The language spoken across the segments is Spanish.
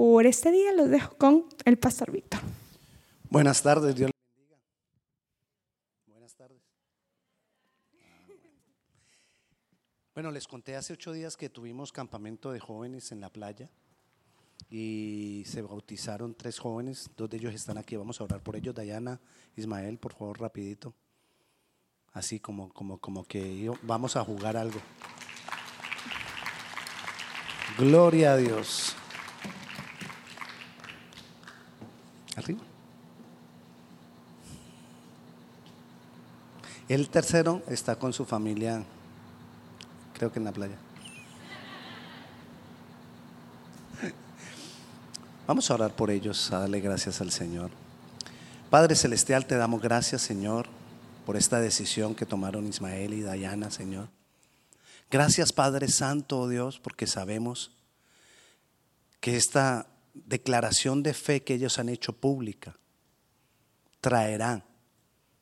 por este día los dejo con el pastor Víctor. Buenas tardes, Dios le bendiga. Buenas tardes. Bueno, les conté hace ocho días que tuvimos campamento de jóvenes en la playa y se bautizaron tres jóvenes, dos de ellos están aquí, vamos a orar por ellos. Dayana, Ismael, por favor, rapidito. Así como, como, como que vamos a jugar algo. Gloria a Dios. Arriba. El tercero está con su familia, creo que en la playa. Vamos a orar por ellos, a darle gracias al Señor. Padre Celestial, te damos gracias, Señor, por esta decisión que tomaron Ismael y Dayana, Señor. Gracias, Padre Santo, oh Dios, porque sabemos que esta declaración de fe que ellos han hecho pública traerá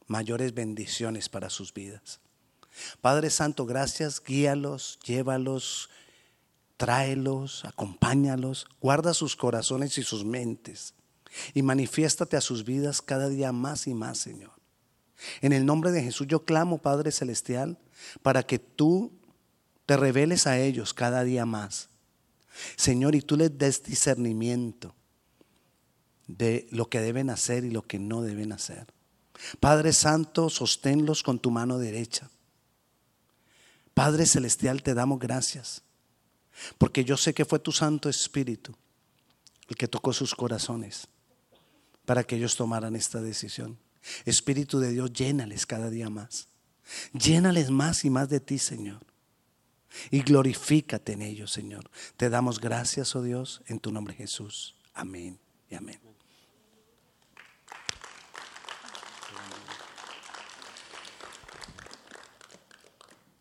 mayores bendiciones para sus vidas. Padre Santo, gracias, guíalos, llévalos, tráelos, acompáñalos, guarda sus corazones y sus mentes y manifiéstate a sus vidas cada día más y más, Señor. En el nombre de Jesús yo clamo, Padre Celestial, para que tú te reveles a ellos cada día más. Señor, y tú les des discernimiento de lo que deben hacer y lo que no deben hacer. Padre Santo, sosténlos con tu mano derecha. Padre Celestial, te damos gracias, porque yo sé que fue tu Santo Espíritu el que tocó sus corazones para que ellos tomaran esta decisión. Espíritu de Dios, llénales cada día más. Llénales más y más de ti, Señor. Y glorifícate en ellos, Señor. Te damos gracias, oh Dios, en tu nombre Jesús. Amén y amén.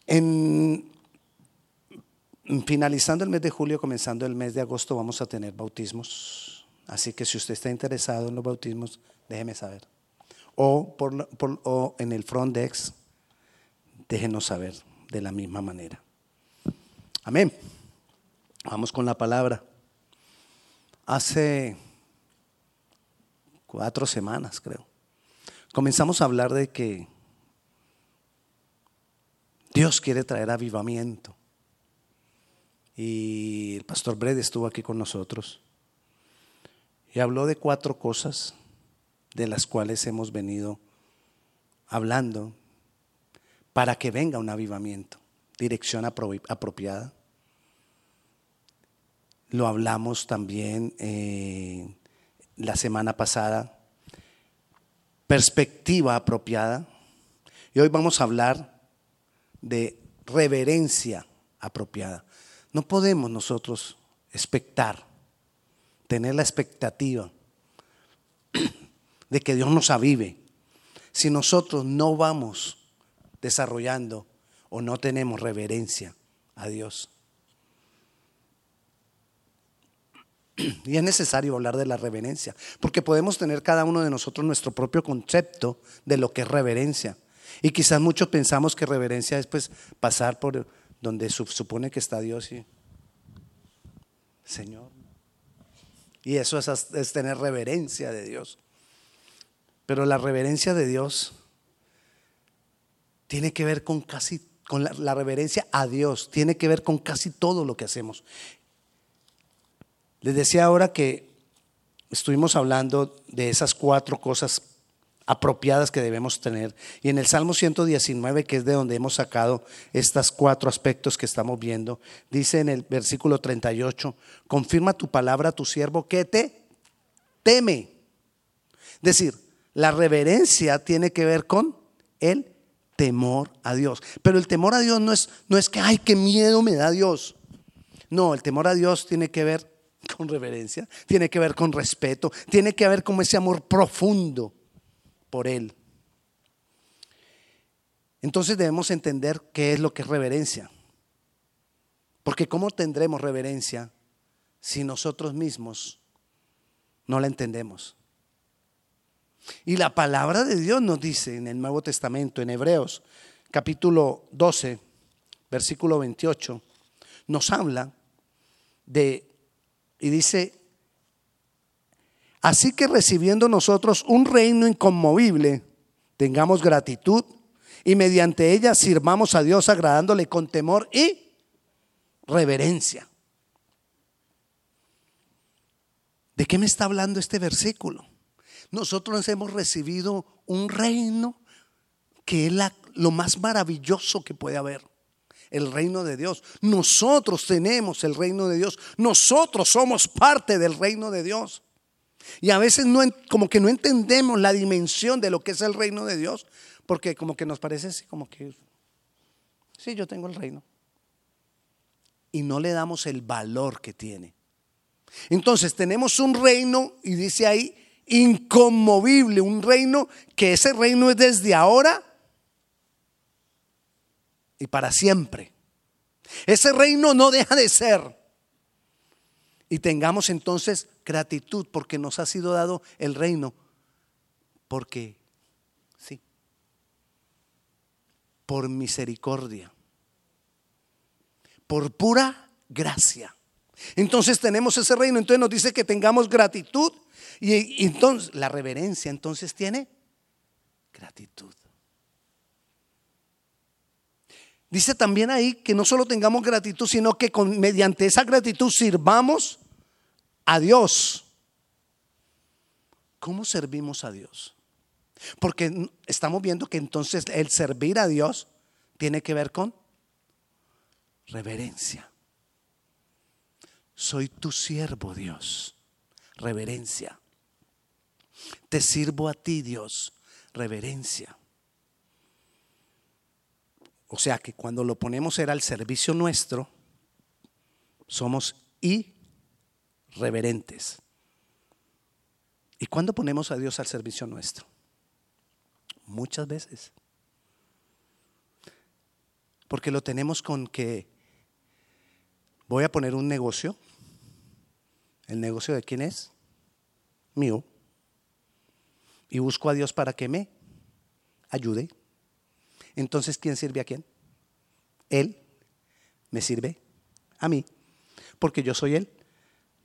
En, finalizando el mes de julio, comenzando el mes de agosto, vamos a tener bautismos. Así que si usted está interesado en los bautismos, déjeme saber. O, o en el Frontex, déjenos saber de la misma manera. Amén. Vamos con la palabra. Hace cuatro semanas, creo, comenzamos a hablar de que Dios quiere traer avivamiento. Y el pastor Bred estuvo aquí con nosotros y habló de cuatro cosas de las cuales hemos venido hablando para que venga un avivamiento. Dirección apropiada. Lo hablamos también eh, la semana pasada. Perspectiva apropiada. Y hoy vamos a hablar de reverencia apropiada. No podemos nosotros expectar, tener la expectativa de que Dios nos avive si nosotros no vamos desarrollando o no tenemos reverencia a Dios. Y es necesario hablar de la reverencia, porque podemos tener cada uno de nosotros nuestro propio concepto de lo que es reverencia. Y quizás muchos pensamos que reverencia es pues pasar por donde supone que está Dios y Señor. Y eso es, tener reverencia de Dios. Pero la reverencia de Dios tiene que ver con casi, con la reverencia a Dios, tiene que ver con casi todo lo que hacemos. Les decía ahora que estuvimos hablando de esas cuatro cosas apropiadas que debemos tener. Y en el Salmo 119, que es de donde hemos sacado estos cuatro aspectos que estamos viendo, dice en el versículo 38, confirma tu palabra a tu siervo que te teme. Es decir, la reverencia tiene que ver con el temor a Dios. Pero el temor a Dios no es, no es que, ay, qué miedo me da Dios. No, el temor a Dios tiene que ver con reverencia, tiene que ver con respeto, tiene que ver con ese amor profundo por Él. Entonces debemos entender qué es lo que es reverencia. Porque ¿cómo tendremos reverencia si nosotros mismos no la entendemos? Y la palabra de Dios nos dice en el Nuevo Testamento, en Hebreos capítulo 12, versículo 28, nos habla de, y dice, Así que recibiendo nosotros un reino inconmovible, tengamos gratitud y mediante ella sirvamos a Dios agradándole con temor y reverencia. ¿De qué me está hablando este versículo? Nosotros hemos recibido un reino que es lo más maravilloso que puede haber. El reino de Dios. Nosotros tenemos el reino de Dios. Nosotros somos parte del reino de Dios. Y a veces no, como que no entendemos la dimensión de lo que es el reino de Dios, porque como que nos parece así, como que, sí, yo tengo el reino. Y no le damos el valor que tiene. Entonces tenemos un reino, y dice ahí, inconmovible, un reino que ese reino es desde ahora y para siempre. Ese reino no deja de ser. Y tengamos entonces gratitud porque nos ha sido dado el reino. Porque, sí, por misericordia, por pura gracia. Entonces tenemos ese reino, entonces nos dice que tengamos gratitud y, entonces la reverencia entonces tiene gratitud. Dice también ahí que no solo tengamos gratitud, sino que con, mediante esa gratitud sirvamos a Dios. ¿Cómo servimos a Dios? Porque estamos viendo que entonces el servir a Dios tiene que ver con reverencia. Soy tu siervo, Dios. Reverencia. Te sirvo a ti, Dios. Reverencia. O sea que cuando lo ponemos era al servicio nuestro, somos irreverentes. ¿Y cuándo ponemos a Dios al servicio nuestro? Muchas veces. Porque lo tenemos con que voy a poner un negocio. ¿El negocio de quién es? Mío. Y busco a Dios para que me ayude. Entonces, ¿quién sirve a quién? Él me sirve a mí, porque yo soy el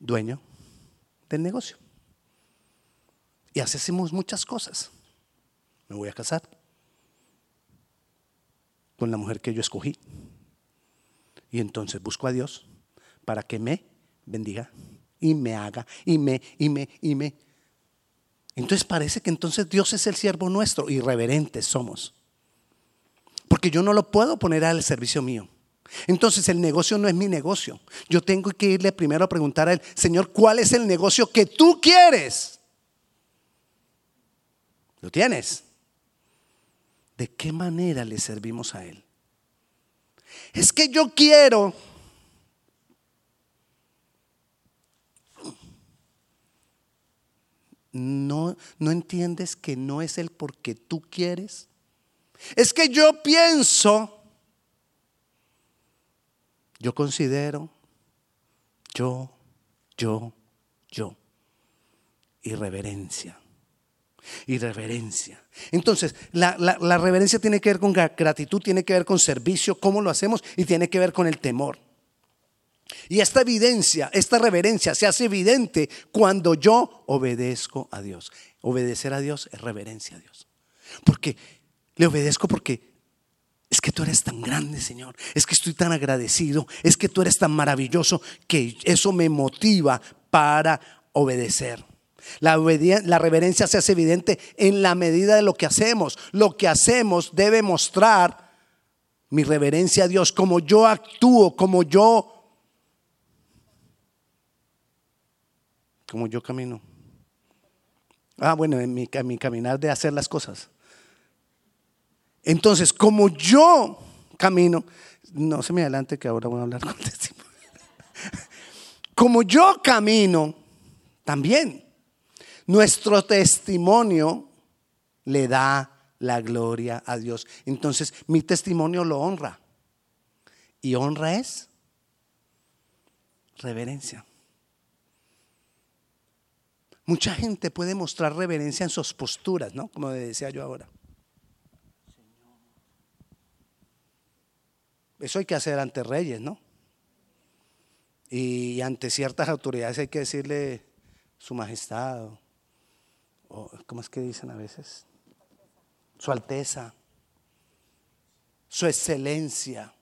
dueño del negocio. Y hacemos muchas cosas. Me voy a casar con la mujer que yo escogí. Y entonces busco a Dios para que me bendiga y me haga y me, y me, y me. Entonces parece que entonces Dios es el siervo nuestro, irreverentes somos porque yo no lo puedo poner al servicio mío. Entonces el negocio no es mi negocio. Yo tengo que irle primero a preguntar a él, Señor, ¿cuál es el negocio que tú quieres? ¿Lo tienes? ¿De qué manera le servimos a él? Es que yo quiero... No, no entiendes que no es el porque tú quieres. Es que yo pienso, yo considero, yo, yo, yo. Irreverencia. Irreverencia. Entonces, la, la, reverencia tiene que ver con gratitud, tiene que ver con servicio, cómo lo hacemos y tiene que ver con el temor. Y esta evidencia, esta reverencia se hace evidente cuando yo obedezco a Dios. Obedecer a Dios es reverencia a Dios. Porque le obedezco porque es que tú eres tan grande, Señor. Es que estoy tan agradecido. Es que tú eres tan maravilloso que eso me motiva para obedecer. La, reverencia se hace evidente en la medida de lo que hacemos. Lo que hacemos debe mostrar mi reverencia a Dios, como yo actúo, como yo, como yo camino. Ah, bueno, en mi caminar de hacer las cosas. Entonces, como yo camino, no se me adelante que ahora voy a hablar con testimonio. Como yo camino, también nuestro testimonio le da la gloria a Dios. Entonces, mi testimonio lo honra. Y honra es reverencia. Mucha gente puede mostrar reverencia en sus posturas, ¿no? Como decía yo ahora. Eso hay que hacer ante reyes, ¿no? Y ante ciertas autoridades hay que decirle su majestad, o ¿cómo es que dicen a veces? Su Alteza, Su Excelencia.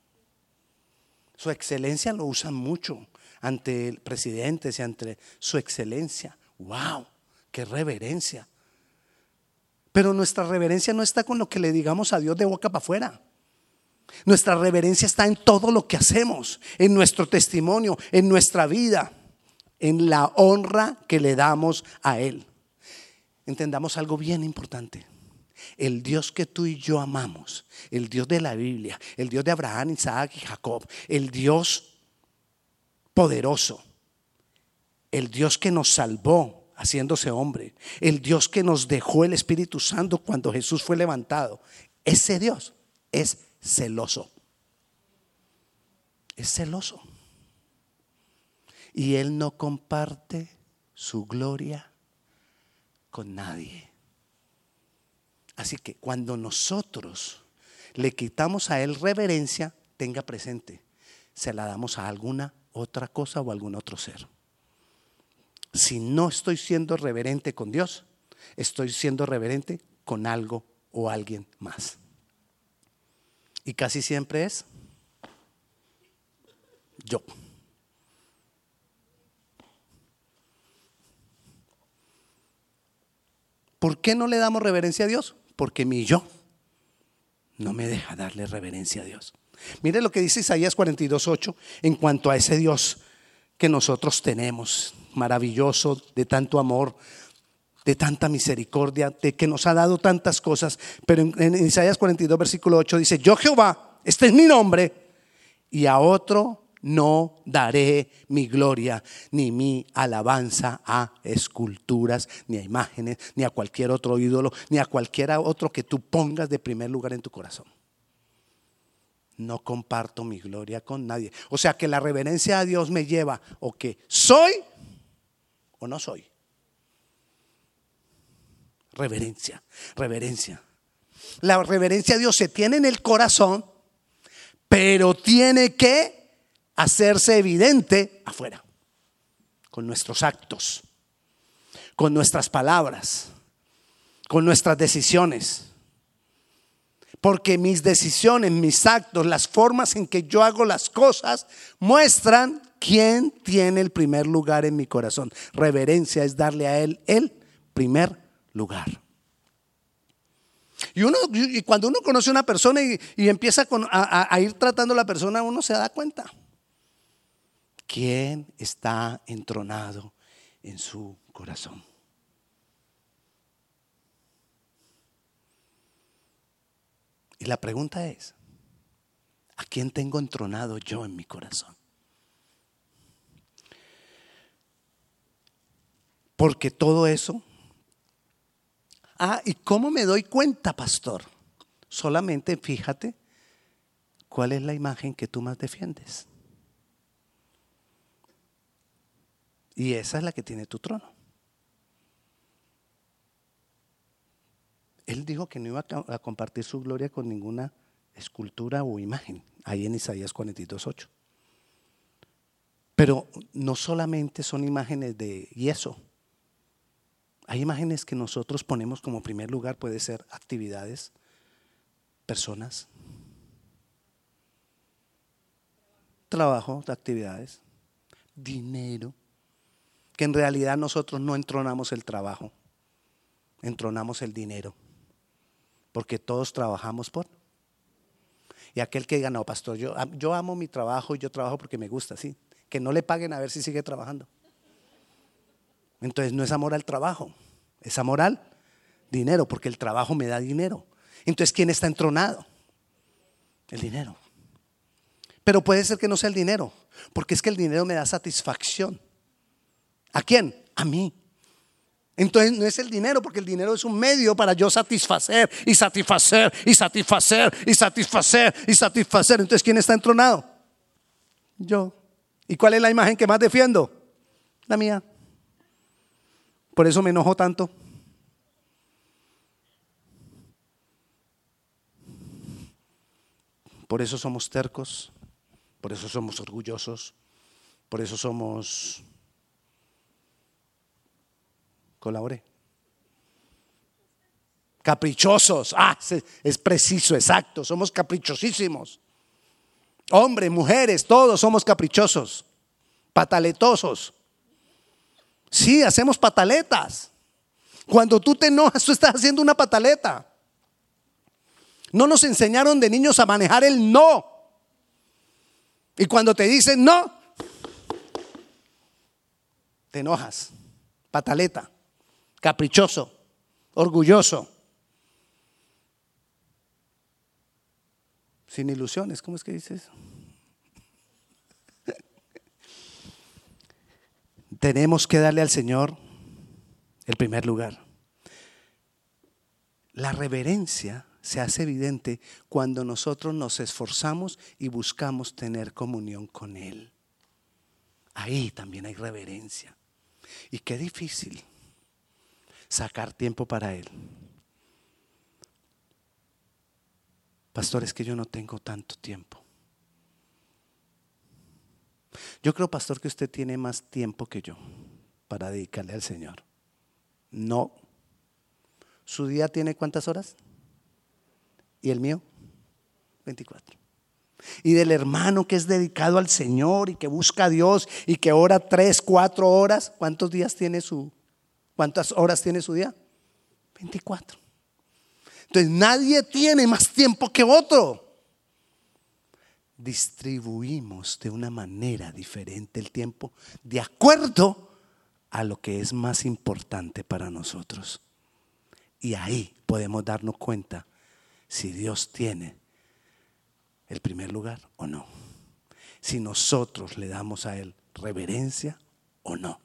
Su Excelencia lo usan mucho ante presidentes y ante Su Excelencia. ¡Wow! ¡Qué reverencia! Pero nuestra reverencia no está con lo que le digamos a Dios de boca para afuera. Nuestra reverencia está en todo lo que hacemos, en nuestro testimonio, en nuestra vida, en la honra que le damos a Él. Entendamos algo bien importante. El Dios que tú y yo amamos, el Dios de la Biblia, el Dios de Abraham, Isaac y Jacob, el Dios poderoso, el Dios que nos salvó haciéndose hombre, el Dios que nos dejó el Espíritu Santo cuando Jesús fue levantado, ese Dios es celoso. Es celoso. Y Él no comparte su gloria con nadie. Así que cuando nosotros le quitamos a Él reverencia, tenga presente, se la damos a alguna otra cosa o algún otro ser. Si no estoy siendo reverente con Dios, estoy siendo reverente con algo o alguien más. Y casi siempre es yo. ¿Por qué no le damos reverencia a Dios? Porque mi yo no me deja darle reverencia a Dios. Mire lo que dice Isaías 42.8 en cuanto a ese Dios que nosotros tenemos, maravilloso, de tanto amor, de tanta misericordia, de que nos ha dado tantas cosas. Pero en, Isaías 42, versículo 8 dice, yo Jehová, este es mi nombre, y a otro no daré mi gloria ni mi alabanza a esculturas, ni a imágenes, ni a cualquier otro ídolo, ni a cualquier otro que tú pongas de primer lugar en tu corazón. No comparto mi gloria con nadie. O sea que la reverencia a Dios me lleva o que soy o no soy. Reverencia, reverencia. La reverencia a Dios se tiene en el corazón, pero tiene que hacerse evidente afuera, con nuestros actos, con nuestras palabras, con nuestras decisiones. Porque mis decisiones, mis actos, las formas en que yo hago las cosas muestran quién tiene el primer lugar en mi corazón. Reverencia es darle a Él el primer lugar. Y, uno, y cuando uno conoce a una persona y, empieza a, a ir tratando a la persona, uno se da cuenta. ¿Quién está entronado en su corazón? Y la pregunta es, ¿a quién tengo entronado yo en mi corazón? Porque todo eso Ah, ¿y cómo me doy cuenta, pastor? Solamente fíjate cuál es la imagen que tú más defiendes. Y esa es la que tiene tu trono. Él dijo que no iba a compartir su gloria con ninguna escultura o imagen, ahí en Isaías 42.8. Pero no solamente son imágenes de yeso, hay imágenes que nosotros ponemos como primer lugar, puede ser actividades, personas, trabajo, actividades, dinero, que en realidad nosotros no entronamos el trabajo, entronamos el dinero, porque todos trabajamos por. Y aquel que diga, no, pastor, yo, yo amo mi trabajo y yo trabajo porque me gusta, sí, que no le paguen a ver si sigue trabajando. Entonces no es amor al trabajo, es amor al dinero, porque el trabajo me da dinero. Entonces, ¿quién está entronado? El dinero. Pero puede ser que no sea el dinero, porque es que el dinero me da satisfacción. ¿A quién? A mí. Entonces no es el dinero, porque el dinero es un medio para yo satisfacer y satisfacer y satisfacer y satisfacer y satisfacer. Entonces, ¿quién está entronado? Yo. ¿Y cuál es la imagen que más defiendo? La mía. Por eso me enojo tanto. Por eso somos tercos, por eso somos orgullosos, por eso somos... Colaboré. Caprichosos. Ah, es preciso, exacto. Somos caprichosísimos. Hombres, mujeres, todos somos caprichosos. Pataletosos. Sí, hacemos pataletas. Cuando tú te enojas, tú estás haciendo una pataleta. No nos enseñaron de niños a manejar el no. Y cuando te dicen no, te enojas. Pataleta, caprichoso, orgulloso. Sin ilusiones, ¿cómo es que dices? Tenemos que darle al Señor el primer lugar. La reverencia se hace evidente cuando nosotros nos esforzamos y buscamos tener comunión con Él. Ahí también hay reverencia. Y qué difícil sacar tiempo para Él. Pastor, es que yo no tengo tanto tiempo. Yo creo, pastor, que usted tiene más tiempo que yo para dedicarle al Señor. No. ¿Su día tiene cuántas horas? ¿Y el mío? 24. Y del hermano que es dedicado al Señor y que busca a Dios y que ora tres, cuatro horas, ¿cuántos días tiene su, cuántas horas tiene su día? 24. Entonces nadie tiene más tiempo que otro. Distribuimos de una manera diferente el tiempo de acuerdo a lo que es más importante para nosotros. Y ahí podemos darnos cuenta si Dios tiene el primer lugar o no. Si nosotros le damos a Él reverencia o no.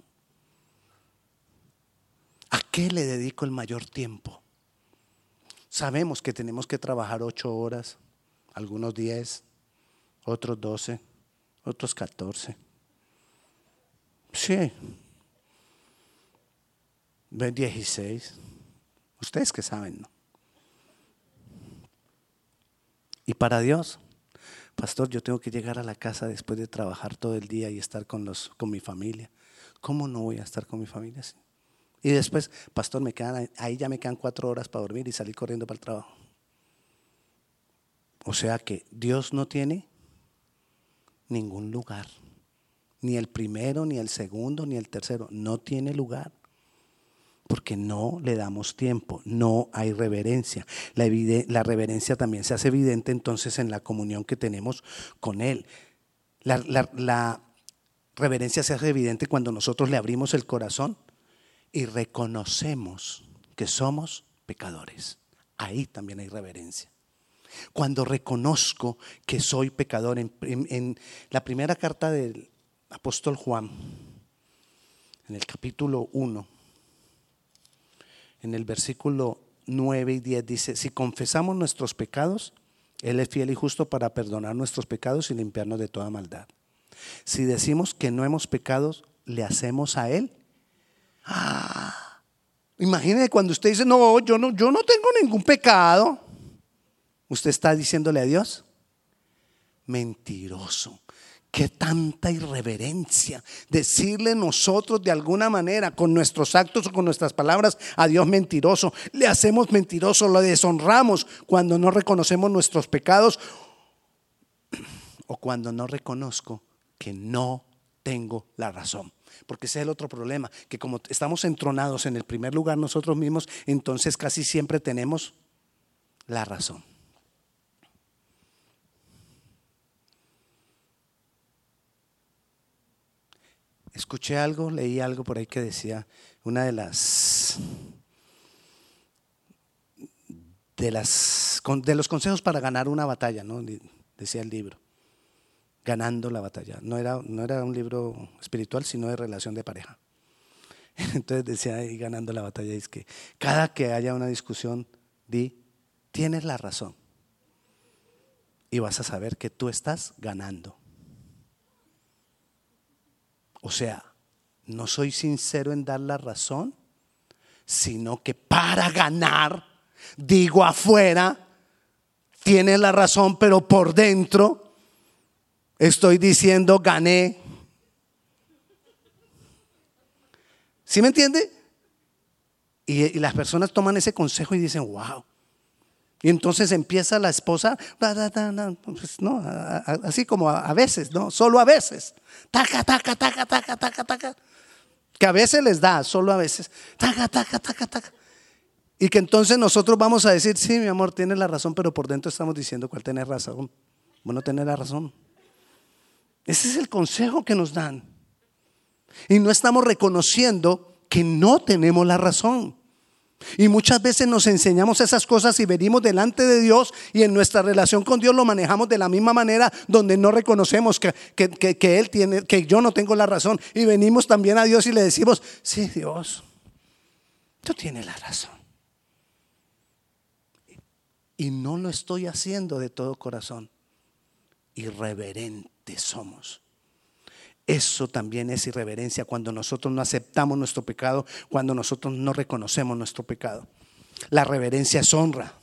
¿A qué le dedico el mayor tiempo? Sabemos que tenemos que trabajar ocho horas, algunos diez, otros doce, otros catorce. Sí. Dieciséis. Ustedes que saben, ¿no? Y para Dios, pastor, yo tengo que llegar a la casa después de trabajar todo el día y estar con, los, con mi familia. ¿Cómo no voy a estar con mi familia? Y después, pastor, me quedan, ahí ya me quedan cuatro horas para dormir y salir corriendo para el trabajo. O sea que Dios no tiene ningún lugar. Ni el primero, ni el segundo, ni el tercero. No tiene lugar porque no le damos tiempo, no hay reverencia. La, la, reverencia también se hace evidente entonces en la comunión que tenemos con Él. La, la reverencia se hace evidente cuando nosotros le abrimos el corazón y reconocemos que somos pecadores. Ahí también hay reverencia. Cuando reconozco que soy pecador, en, la primera carta del apóstol Juan, en el capítulo 1, en el versículo 9 y 10 dice, si confesamos nuestros pecados, Él es fiel y justo para perdonar nuestros pecados y limpiarnos de toda maldad. Si decimos que no hemos pecado, le hacemos a Él. Ah, imagínese cuando usted dice, no, yo no, yo no tengo ningún pecado. Usted está diciéndole a Dios, mentiroso. Qué tanta irreverencia decirle nosotros de alguna manera con nuestros actos o con nuestras palabras a Dios mentiroso. Le hacemos mentiroso, lo deshonramos cuando no reconocemos nuestros pecados o cuando no reconozco que no tengo la razón. Porque ese es el otro problema, que como estamos entronados en el primer lugar nosotros mismos, entonces casi siempre tenemos la razón. Escuché algo, leí algo por ahí que decía, una de las de los consejos para ganar una batalla, ¿no? Decía el libro. Ganando la batalla. No era, no era un libro espiritual, sino de relación de pareja. Entonces decía ahí ganando la batalla, es que cada que haya una discusión, di, tienes la razón. Y vas a saber que tú estás ganando. O sea, no soy sincero en dar la razón, sino que para ganar, digo afuera, tiene la razón, pero por dentro estoy diciendo gané. ¿Sí me entiende? Y, y las personas toman ese consejo y dicen, wow. Y entonces empieza la esposa, pues no, así como a, veces, ¿no? Solo a veces. Taca, taca, taca, taca, taca, taca. Que a veces les da, solo a veces. Taca, taca, taca, taca. Y que entonces nosotros vamos a decir, sí, mi amor, tienes la razón, pero por dentro estamos diciendo cuál tenés razón. Bueno, tenés la razón. Ese es el consejo que nos dan. Y no estamos reconociendo que no tenemos la razón. Y muchas veces nos enseñamos esas cosas y venimos delante de Dios y en nuestra relación con Dios lo manejamos de la misma manera donde no reconocemos que, que- que- Él tiene, que yo no tengo la razón. Y venimos también a Dios y le decimos, sí Dios, tú tienes la razón. Y no lo estoy haciendo de todo corazón. Irreverentes somos. Eso también es irreverencia cuando nosotros no aceptamos nuestro pecado, cuando nosotros no reconocemos nuestro pecado. La reverencia es honra.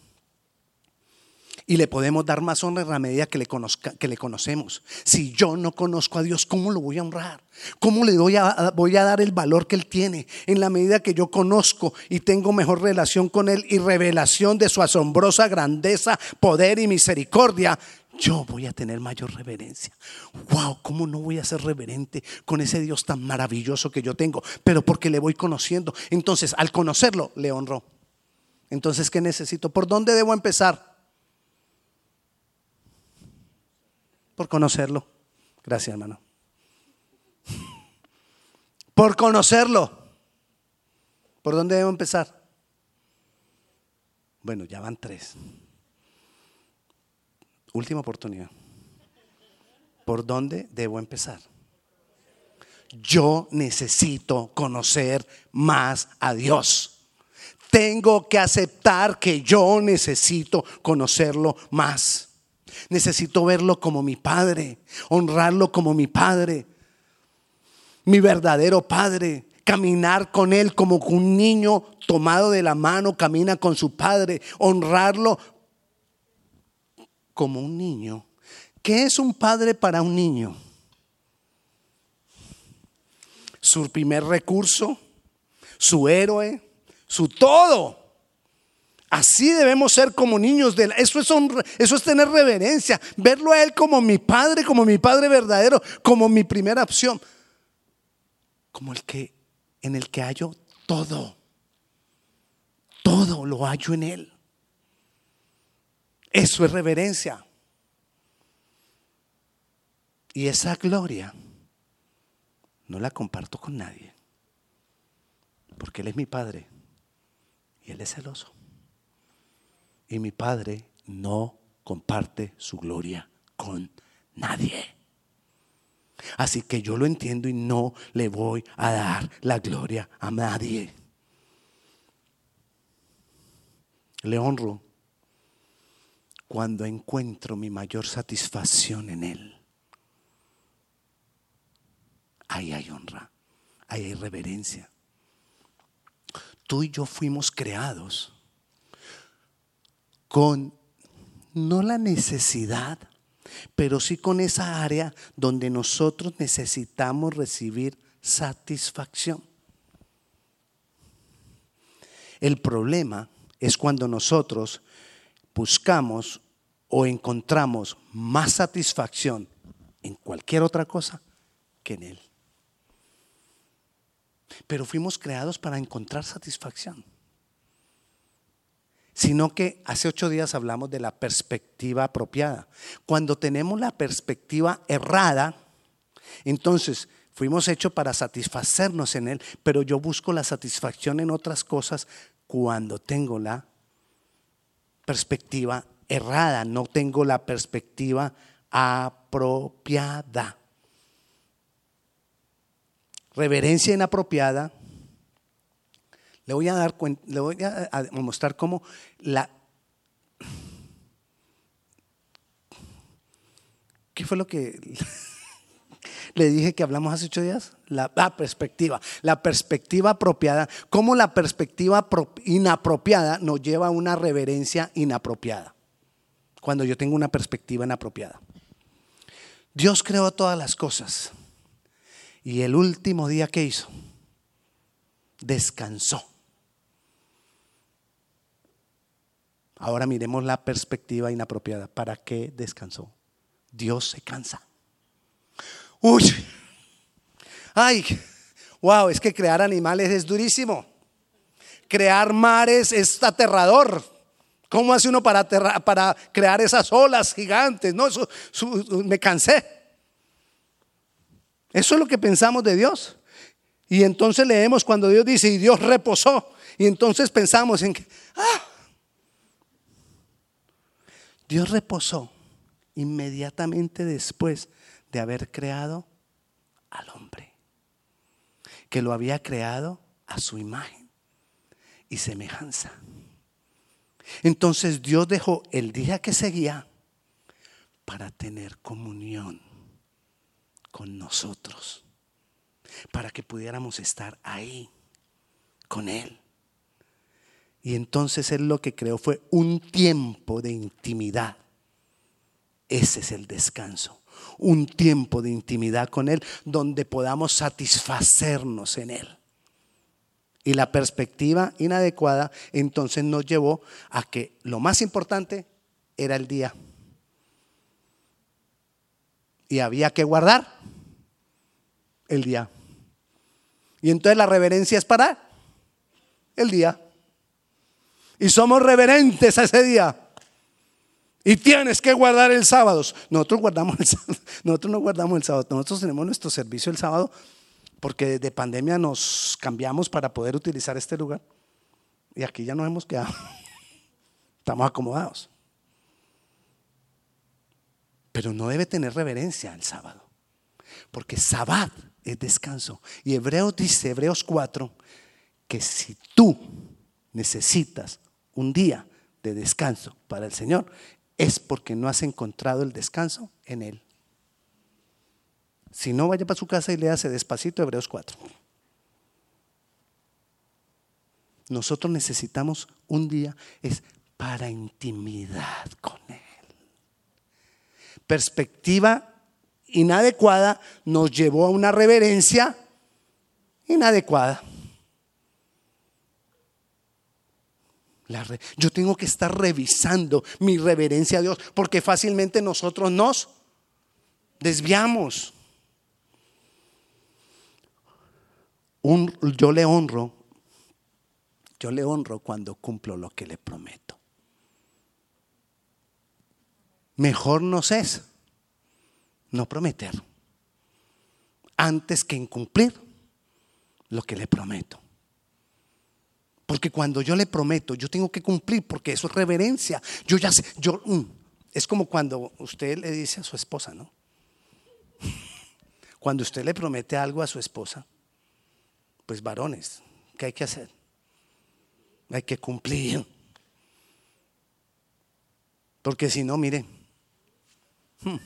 Y le podemos dar más honra en la medida que le, conozca- que le conocemos. Si yo no conozco a Dios, ¿cómo lo voy a honrar? ¿Cómo le a- voy a dar el valor que Él tiene? En la medida que yo conozco y tengo mejor relación con Él y revelación de su asombrosa grandeza, poder y misericordia, yo voy a tener mayor reverencia. Wow, ¿cómo no voy a ser reverente con ese Dios tan maravilloso que yo tengo? Pero porque le voy conociendo. Entonces, al conocerlo, le honro. Entonces, ¿qué necesito? ¿Por dónde debo empezar? Por conocerlo. Gracias, hermano. Por conocerlo. ¿Por dónde debo empezar? Bueno, ya van tres. Última oportunidad. ¿Por dónde debo empezar? Yo necesito conocer más a Dios. Tengo que aceptar que yo necesito conocerlo más. Necesito verlo como mi padre, honrarlo como mi padre, mi verdadero padre, caminar con él como un niño tomado de la mano camina con su padre, honrarlo como un niño. ¿Qué es un padre para un niño? Su primer recurso, su héroe, su todo. Así debemos ser como niños. De eso, es honra- eso es tener reverencia. Verlo a Él como mi Padre, como mi Padre verdadero, como mi primera opción. Como el que, en el que hallo todo. Todo lo hallo en Él. Eso es reverencia. Y esa gloria no la comparto con nadie. Porque Él es mi Padre y Él es celoso. Y mi Padre no comparte su gloria con nadie. Así que yo lo entiendo y no le voy a dar la gloria a nadie. Le honro cuando encuentro mi mayor satisfacción en Él. Ahí hay honra, ahí hay reverencia. Tú y yo fuimos creados con no la necesidad, pero sí con esa área donde nosotros necesitamos recibir satisfacción. El problema es cuando nosotros buscamos o encontramos más satisfacción en cualquier otra cosa que en Él. Pero fuimos creados para encontrar satisfacción. Sino que hace ocho días hablamos de la perspectiva apropiada. Cuando tenemos la perspectiva errada, entonces fuimos hechos para satisfacernos en Él, pero yo busco la satisfacción en otras cosas cuando tengo la perspectiva errada, no tengo la perspectiva apropiada. Reverencia inapropiada. Le voy a dar le voy a mostrar cómo la ¿Qué fue lo que le dije que hablamos hace ocho días? La, perspectiva. La perspectiva apropiada. Cómo la perspectiva pro- inapropiada nos lleva a una reverencia inapropiada. Cuando yo tengo una perspectiva inapropiada. Dios creó todas las cosas. Y el último día que hizo, descansó. Ahora miremos la perspectiva inapropiada. ¿Para qué descansó? Dios se cansa. Uy, ay, wow, es que crear animales es durísimo. Crear mares es aterrador. ¿Cómo hace uno para, crear esas olas gigantes? No, eso, me cansé. Eso es lo que pensamos de Dios. Y entonces leemos cuando Dios dice, y Dios reposó. Y entonces pensamos en que, ah, Dios reposó inmediatamente después de haber creado al hombre, que lo había creado a su imagen y semejanza. Entonces Dios dejó el día que seguía para tener comunión con nosotros, para que pudiéramos estar ahí con Él. Y entonces Él lo que creó fue un tiempo de intimidad. Ese es el descanso. Un tiempo de intimidad con Él donde podamos satisfacernos en Él. Y la perspectiva inadecuada entonces nos llevó a que lo más importante era el día. Y había que guardar el día. Y entonces la reverencia es para el día y somos reverentes a ese día. Y tienes que guardar el sábado. Nosotros guardamos. Nosotros no guardamos el sábado. Nosotros tenemos nuestro servicio el sábado porque desde pandemia nos cambiamos para poder utilizar este lugar. Y aquí ya nos hemos quedado. Estamos acomodados. Pero no debe tener reverencia el sábado. Porque sábado es descanso. Y Hebreos dice, Hebreos 4, que si tú necesitas un día de descanso para el Señor, es porque no has encontrado el descanso en Él. Si no, vaya para su casa y léase despacito Hebreos 4. Nosotros necesitamos un día, es para intimidad con Él. Perspectiva inadecuada nos llevó a una reverencia inadecuada. Yo tengo que estar revisando mi reverencia a Dios, porque fácilmente nosotros nos desviamos. yo le honro, yo le honro cuando cumplo lo que le prometo. Mejor nos es no prometer antes que incumplir lo que le prometo. Porque cuando yo le prometo, yo tengo que cumplir porque eso es reverencia. Yo ya sé, yo mm, es como cuando usted le dice a su esposa, ¿no? Cuando usted le promete algo a su esposa, pues varones, ¿qué hay que hacer? Hay que cumplir. Porque si no, mire, hmm,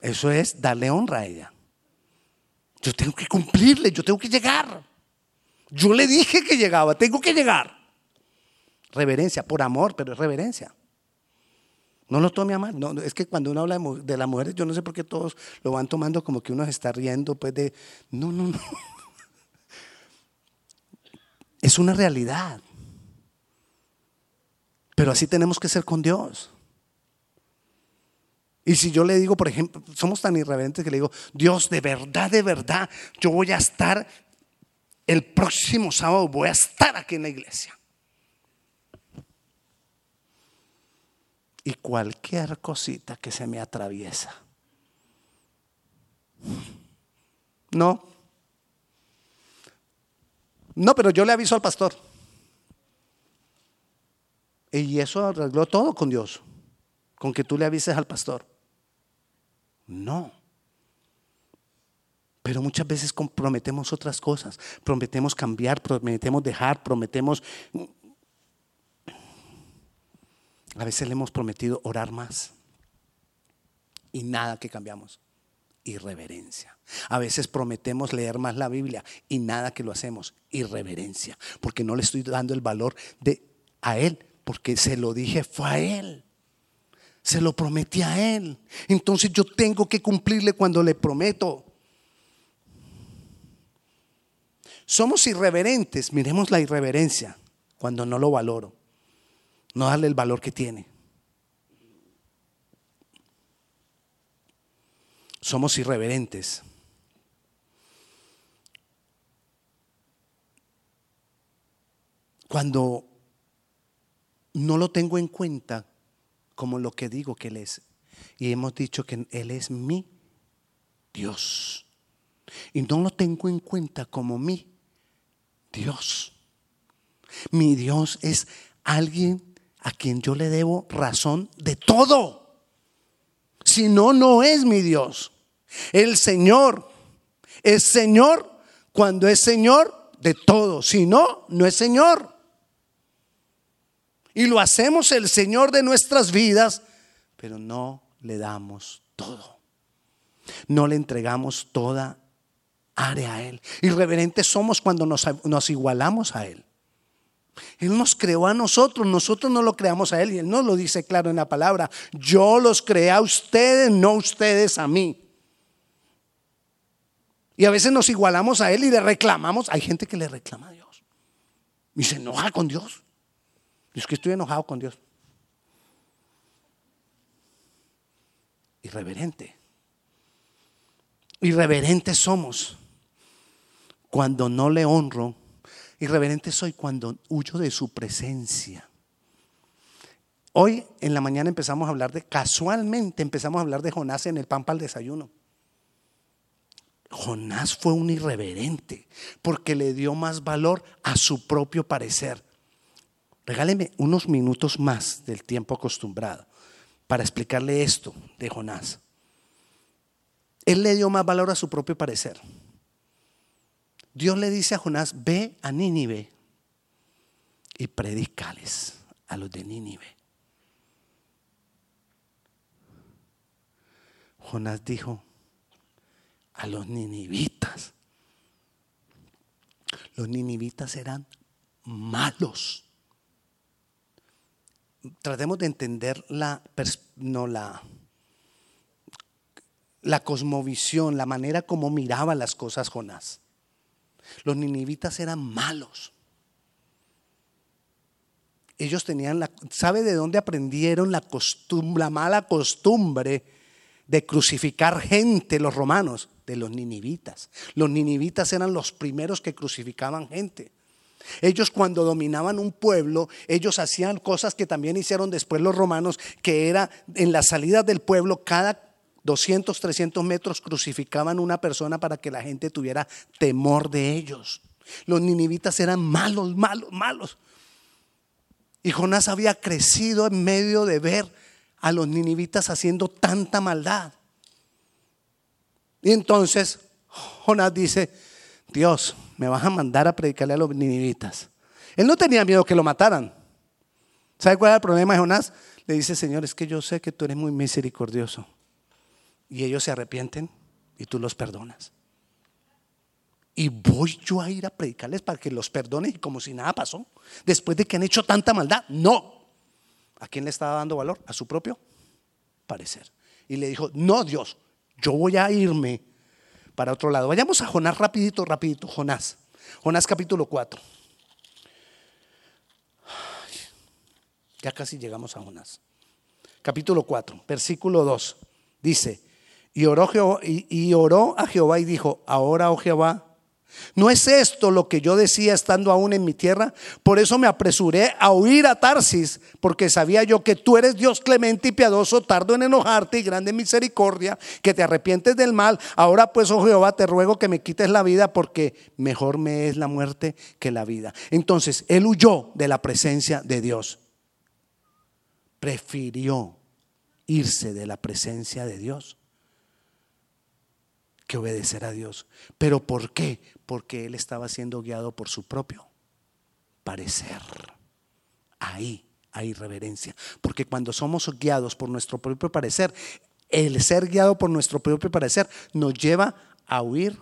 eso es darle honra a ella. Yo tengo que cumplirle, yo tengo que llegar. Yo le dije que llegaba, tengo que llegar. Reverencia, por amor, pero es reverencia. No lo tome a mal. No, es que cuando uno habla de las mujeres, yo no sé por qué todos lo van tomando como que uno se está riendo, pues de. No, no, no. Es una realidad. Pero así tenemos que ser con Dios. Y si yo le digo, por ejemplo, somos tan irreverentes que le digo, Dios, de verdad, de verdad, yo voy a estar el próximo sábado, voy a estar aquí en la iglesia. Y cualquier cosita que se me atraviesa. No. No, pero yo le aviso al pastor. Y eso arregló todo con Dios, con que tú le avises al pastor. No. Pero muchas veces comprometemos otras cosas. Prometemos cambiar, prometemos dejar, prometemos... A veces le hemos prometido orar más. Y nada que cambiamos. Irreverencia. A veces prometemos leer más la Biblia y nada que lo hacemos. Irreverencia. Porque no le estoy dando el valor de a Él. Porque se lo dije fue a Él. Se lo prometí a Él. Entonces yo tengo que cumplirle cuando le prometo. Somos irreverentes, miremos la irreverencia cuando no lo valoro, no darle el valor que tiene. Somos irreverentes. Cuando no lo tengo en cuenta como lo que digo que Él es. Y hemos dicho que Él es mi Dios. Y no lo tengo en cuenta como mi Dios. Mi Dios es alguien a quien yo le debo razón de todo. Si no, no es mi Dios. El Señor es Señor cuando es Señor de todo. Si no, no es Señor. Y lo hacemos el Señor de nuestras vidas, pero no le damos todo. No le entregamos toda área a Él. Irreverentes somos cuando nos, nos, igualamos a Él. Él nos creó a nosotros, nosotros no lo creamos a Él y Él nos lo dice claro en la palabra. Yo los creé a ustedes, no ustedes a mí. Y a veces nos igualamos a Él y le reclamamos. Hay gente que le reclama a Dios y se enoja con Dios. Es que estoy enojado con Dios. Irreverente. Irreverentes somos cuando no le honro. Irreverente soy cuando huyo de su presencia. Hoy en la mañana empezamos a hablar de, casualmente empezamos a hablar de Jonás en el pan para el desayuno. Jonás fue un irreverente porque le dio más valor a su propio parecer. Regáleme unos minutos más del tiempo acostumbrado para explicarle esto de Jonás. Él le dio más valor a su propio parecer. Dios le dice a Jonás, ve a Nínive y predícales a los de Nínive. Jonás dijo a los ninivitas. Los ninivitas eran malos tratemos de entender la, no, la, la cosmovisión, la manera como miraba las cosas Jonás. Los ninivitas eran malos. Ellos tenían la, ¿sabe de dónde aprendieron la la mala costumbre de crucificar gente los romanos? De los ninivitas. Los ninivitas eran los primeros que crucificaban gente. Ellos cuando dominaban un pueblo, ellos hacían cosas que también hicieron después los romanos, que era en la salida del pueblo, cada 200, 300 metros crucificaban una persona para que la gente tuviera temor de ellos. Los ninivitas eran malos, malos, malos. Y Jonás había crecido en medio de ver a los ninivitas haciendo tanta maldad. Y entonces Jonás dice, Dios, me vas a mandar a predicarle a los ninivitas. Él no tenía miedo que lo mataran. ¿Sabe cuál es el problema de Jonás? Le dice, Señor, es que yo sé que tú eres muy misericordioso. Y ellos se arrepienten y tú los perdonas. Y voy yo a ir a predicarles para que los perdones y como si nada pasó. Después de que han hecho tanta maldad. No. ¿A quién le estaba dando valor? A su propio parecer. Y le dijo, no Dios, yo voy a irme para otro lado. Vayamos a Jonás rapidito, rapidito. Jonás. Jonás capítulo 4. Ya casi llegamos a Jonás. Capítulo 4, versículo 2. Dice, y oró, y, oró a Jehová y dijo, ahora, oh Jehová, ¿No es esto lo que yo decía estando aún en mi tierra? Por eso me apresuré a huir a Tarsis, porque sabía yo que tú eres Dios clemente y piadoso, tardo en enojarte y grande en misericordia, que te arrepientes del mal. Ahora pues, oh Jehová, te ruego que me quites la vida, porque mejor me es la muerte que la vida. Entonces, él huyó de la presencia de Dios. Prefirió irse de la presencia de Dios que obedecer a Dios. ¿Pero por qué? Porque él estaba siendo guiado por su propio parecer. Ahí hay reverencia. Porque cuando somos guiados por nuestro propio parecer, el ser guiado por nuestro propio parecer nos lleva a huir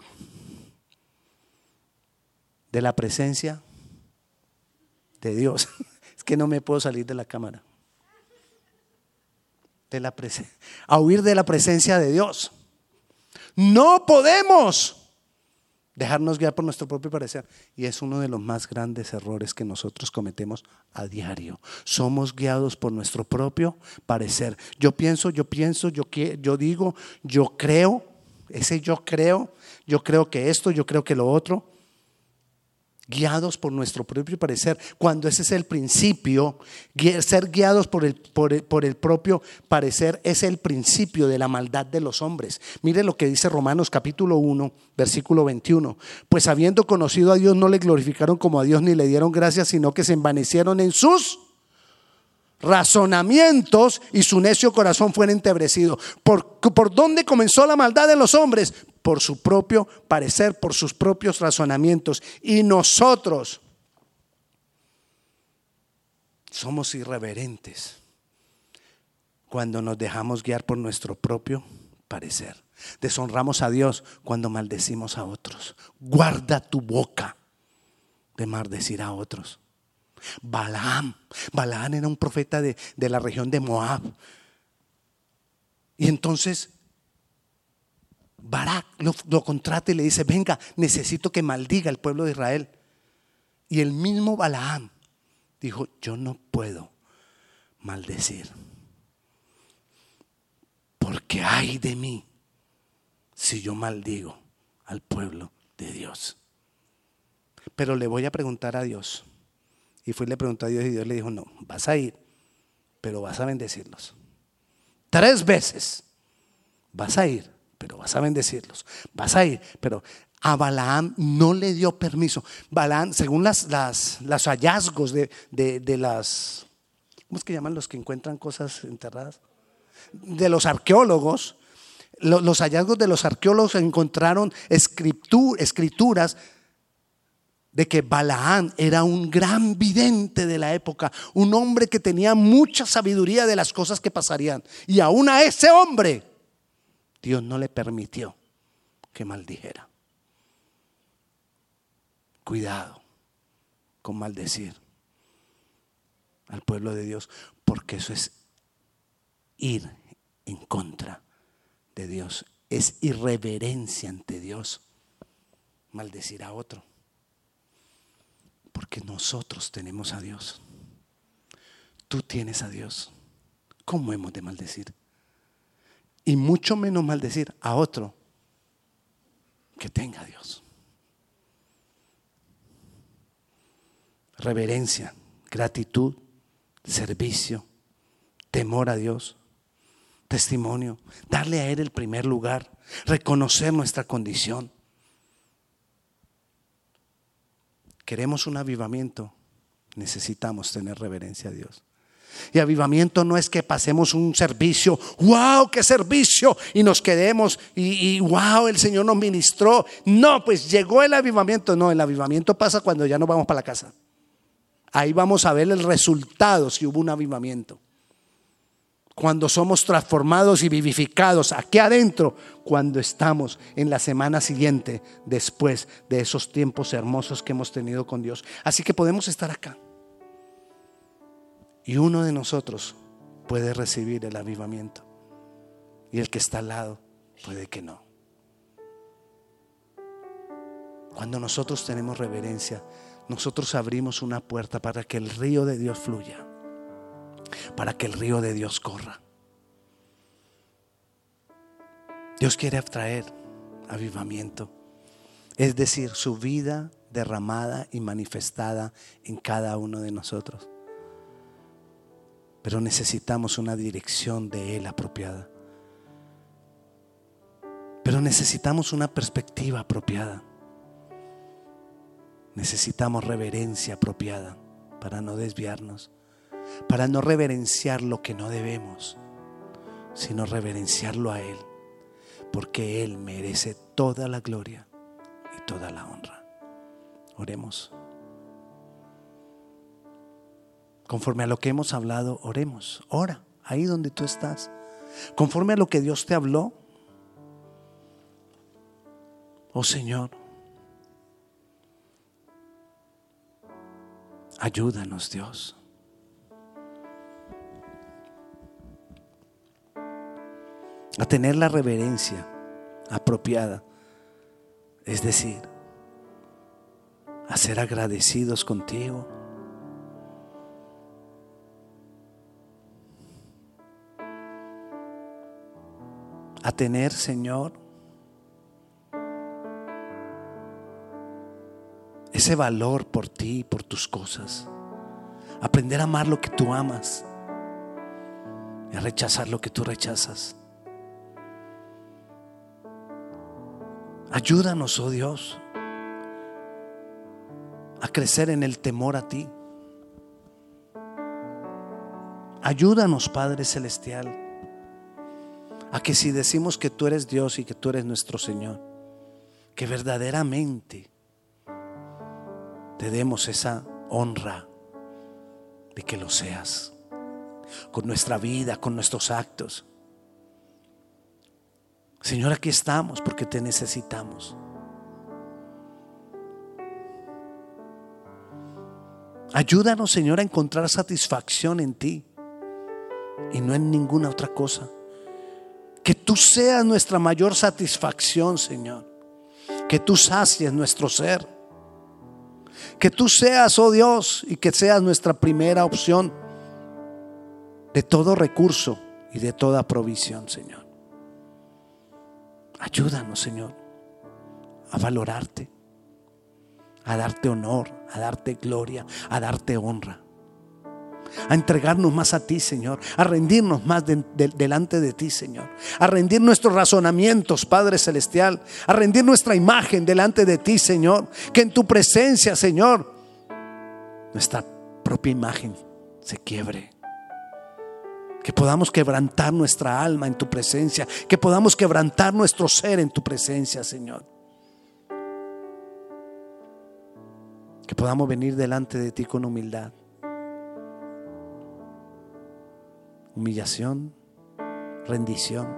de la presencia de Dios. Es que no me puedo salir de la cámara. De la a huir de la presencia de Dios. No podemos dejarnos guiar por nuestro propio parecer. Y es uno de los más grandes errores que nosotros cometemos a diario. Somos guiados por nuestro propio parecer. Yo pienso, yo pienso, yo, yo digo, yo creo, ese yo creo, yo creo que esto, yo creo que lo otro guiados por nuestro propio parecer, cuando ese es el principio, ser guiados por el, por, el, propio parecer es el principio de la maldad de los hombres. Mire lo que dice Romanos capítulo 1, versículo 21. Pues habiendo conocido a Dios no le glorificaron como a Dios ni le dieron gracias, sino que se envanecieron en sus razonamientos y su necio corazón fue entebrecido. ¿Por, ¿Por dónde comenzó la maldad de los hombres? Por su propio parecer, por sus propios razonamientos. Y nosotros somos irreverentes cuando nos dejamos guiar por nuestro propio parecer. Deshonramos a Dios cuando maldecimos a otros. Guarda tu boca de maldecir a otros. Balaam, Balaam era un profeta de, de la región de Moab. Y entonces Barak lo, contrata y le dice, venga, necesito que maldiga el pueblo de Israel. Y el mismo Balaam dijo, yo no puedo maldecir. Porque hay de mí si yo maldigo al pueblo de Dios. Pero le voy a preguntar a Dios. Y fue y le preguntó a Dios y Dios le dijo, no, vas a ir, pero vas a bendecirlos. Tres veces vas a ir, pero vas a bendecirlos. Vas a ir, pero a Balaam no le dio permiso. Balaam, según las, las, los hallazgos de, de, las, ¿cómo es que llaman los que encuentran cosas enterradas? De los arqueólogos, los, hallazgos de los arqueólogos encontraron escrituras de que Balaam era un gran vidente de la época, un hombre que tenía mucha sabiduría de las cosas que pasarían. Y aún a ese hombre Dios no le permitió que maldijera. Cuidado con maldecir al pueblo de Dios, porque eso es ir en contra de Dios, es irreverencia ante Dios, maldecir a otro, porque nosotros tenemos a Dios, tú tienes a Dios, ¿cómo hemos de maldecir? Y mucho menos maldecir a otro que tenga a Dios. Reverencia, gratitud, servicio, temor a Dios, testimonio, darle a Él el primer lugar, reconocer nuestra condición. Queremos un avivamiento, necesitamos tener reverencia a Dios. Y avivamiento no es que pasemos un servicio, wow, qué servicio, y nos quedemos y, wow, el Señor nos ministró. No, pues llegó el avivamiento. No, el avivamiento pasa cuando ya nos vamos para la casa. Ahí vamos a ver el resultado si hubo un avivamiento. Cuando somos transformados y vivificados aquí adentro, cuando estamos en la semana siguiente después de esos tiempos hermosos que hemos tenido con Dios. Así que podemos estar acá. Y uno de nosotros puede recibir el avivamiento. Y el que está al lado puede que no. Cuando nosotros tenemos reverencia, nosotros abrimos una puerta para que el río de Dios fluya, para que el río de Dios corra. Dios quiere atraer avivamiento, es decir, su vida derramada y manifestada en cada uno de nosotros pero necesitamos una dirección de Él apropiada. Pero necesitamos una perspectiva apropiada. Necesitamos reverencia apropiada para no desviarnos, para no reverenciar lo que no debemos, sino reverenciarlo a Él, porque Él merece toda la gloria y toda la honra. Oremos. Conforme a lo que hemos hablado, oremos. Ora, ahí donde tú estás. Conforme a lo que Dios te habló. Oh Señor, ayúdanos Dios. A tener la reverencia apropiada. Es decir, a ser agradecidos contigo. A tener, Señor, ese valor por ti y por tus cosas. Aprender a amar lo que tú amas y a rechazar lo que tú rechazas. Ayúdanos, oh Dios, a crecer en el temor a ti. Ayúdanos, Padre Celestial, a que si decimos que tú eres Dios y que tú eres nuestro Señor, que verdaderamente te demos esa honra de que lo seas, con nuestra vida, con nuestros actos. Señor, aquí estamos porque te necesitamos. Ayúdanos, Señor, a encontrar satisfacción en ti y no en ninguna otra cosa. Que tú seas nuestra mayor satisfacción, Señor. Que tú sacies nuestro ser. Que tú seas, oh Dios, y que seas nuestra primera opción de todo recurso y de toda provisión, Señor. Ayúdanos, Señor, a valorarte, a darte honor, a darte gloria, a darte honra a entregarnos más a ti, Señor, a rendirnos más delante de ti, Señor, a rendir nuestros razonamientos, Padre Celestial, a rendir nuestra imagen delante de ti, Señor, que en tu presencia, Señor, nuestra propia imagen se quiebre. Que podamos quebrantar nuestra alma en tu presencia, que podamos quebrantar nuestro ser en tu presencia, Señor. Que podamos venir delante de ti con humildad humillación, rendición.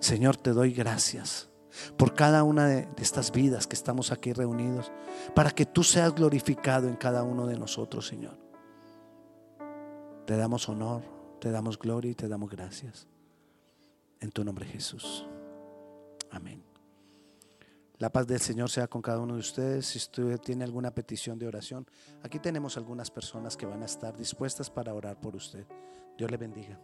Señor, te doy gracias por cada una de estas vidas que estamos aquí reunidos, para que tú seas glorificado en cada uno de nosotros, Señor. Te damos honor, te damos gloria y te damos gracias. En tu nombre Jesús. Amén. La paz del Señor sea con cada uno de ustedes. Si usted tiene alguna petición de oración, aquí tenemos algunas personas que van a estar dispuestas para orar por usted. Dios le bendiga.